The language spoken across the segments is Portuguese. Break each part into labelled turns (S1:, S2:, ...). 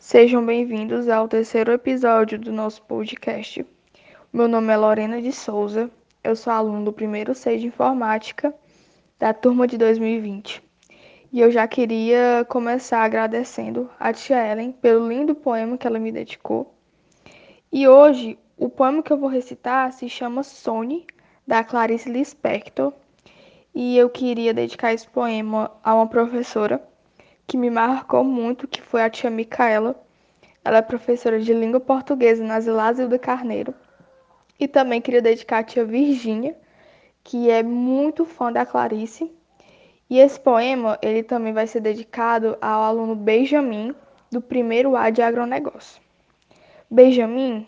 S1: Sejam bem-vindos ao terceiro episódio do nosso podcast. Meu nome é Lorena de Souza, eu sou aluno do primeiro C de Informática da turma de 2020. E eu já queria começar agradecendo a tia Ellen pelo lindo poema que ela me dedicou. E hoje, o poema que eu vou recitar se chama Sony, da Clarice Lispector. E eu queria dedicar esse poema a uma professora que me marcou muito, que foi a tia Micaela. Ela é professora de língua portuguesa na Zilda Carneiro. E também queria dedicar a tia Virgínia, que é muito fã da Clarice. E esse poema, ele também vai ser dedicado ao aluno Benjamin, do primeiro A de agronegócio. Benjamin,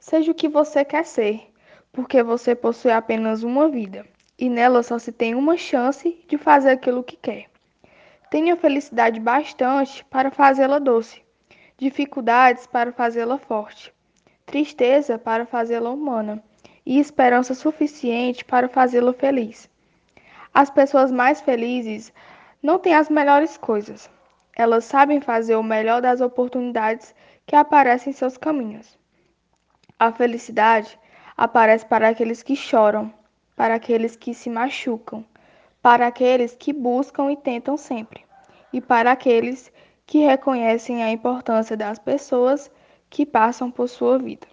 S1: seja o que você quer ser, porque você possui apenas uma vida, e nela só se tem uma chance de fazer aquilo que quer. Tenha felicidade bastante para fazê-la doce, dificuldades para fazê-la forte, tristeza para fazê-la humana e esperança suficiente para fazê-la feliz. As pessoas mais felizes não têm as melhores coisas. Elas sabem fazer o melhor das oportunidades que aparecem em seus caminhos. A felicidade aparece para aqueles que choram, para aqueles que se machucam, para aqueles que buscam e tentam sempre, e para aqueles que reconhecem a importância das pessoas que passam por sua vida.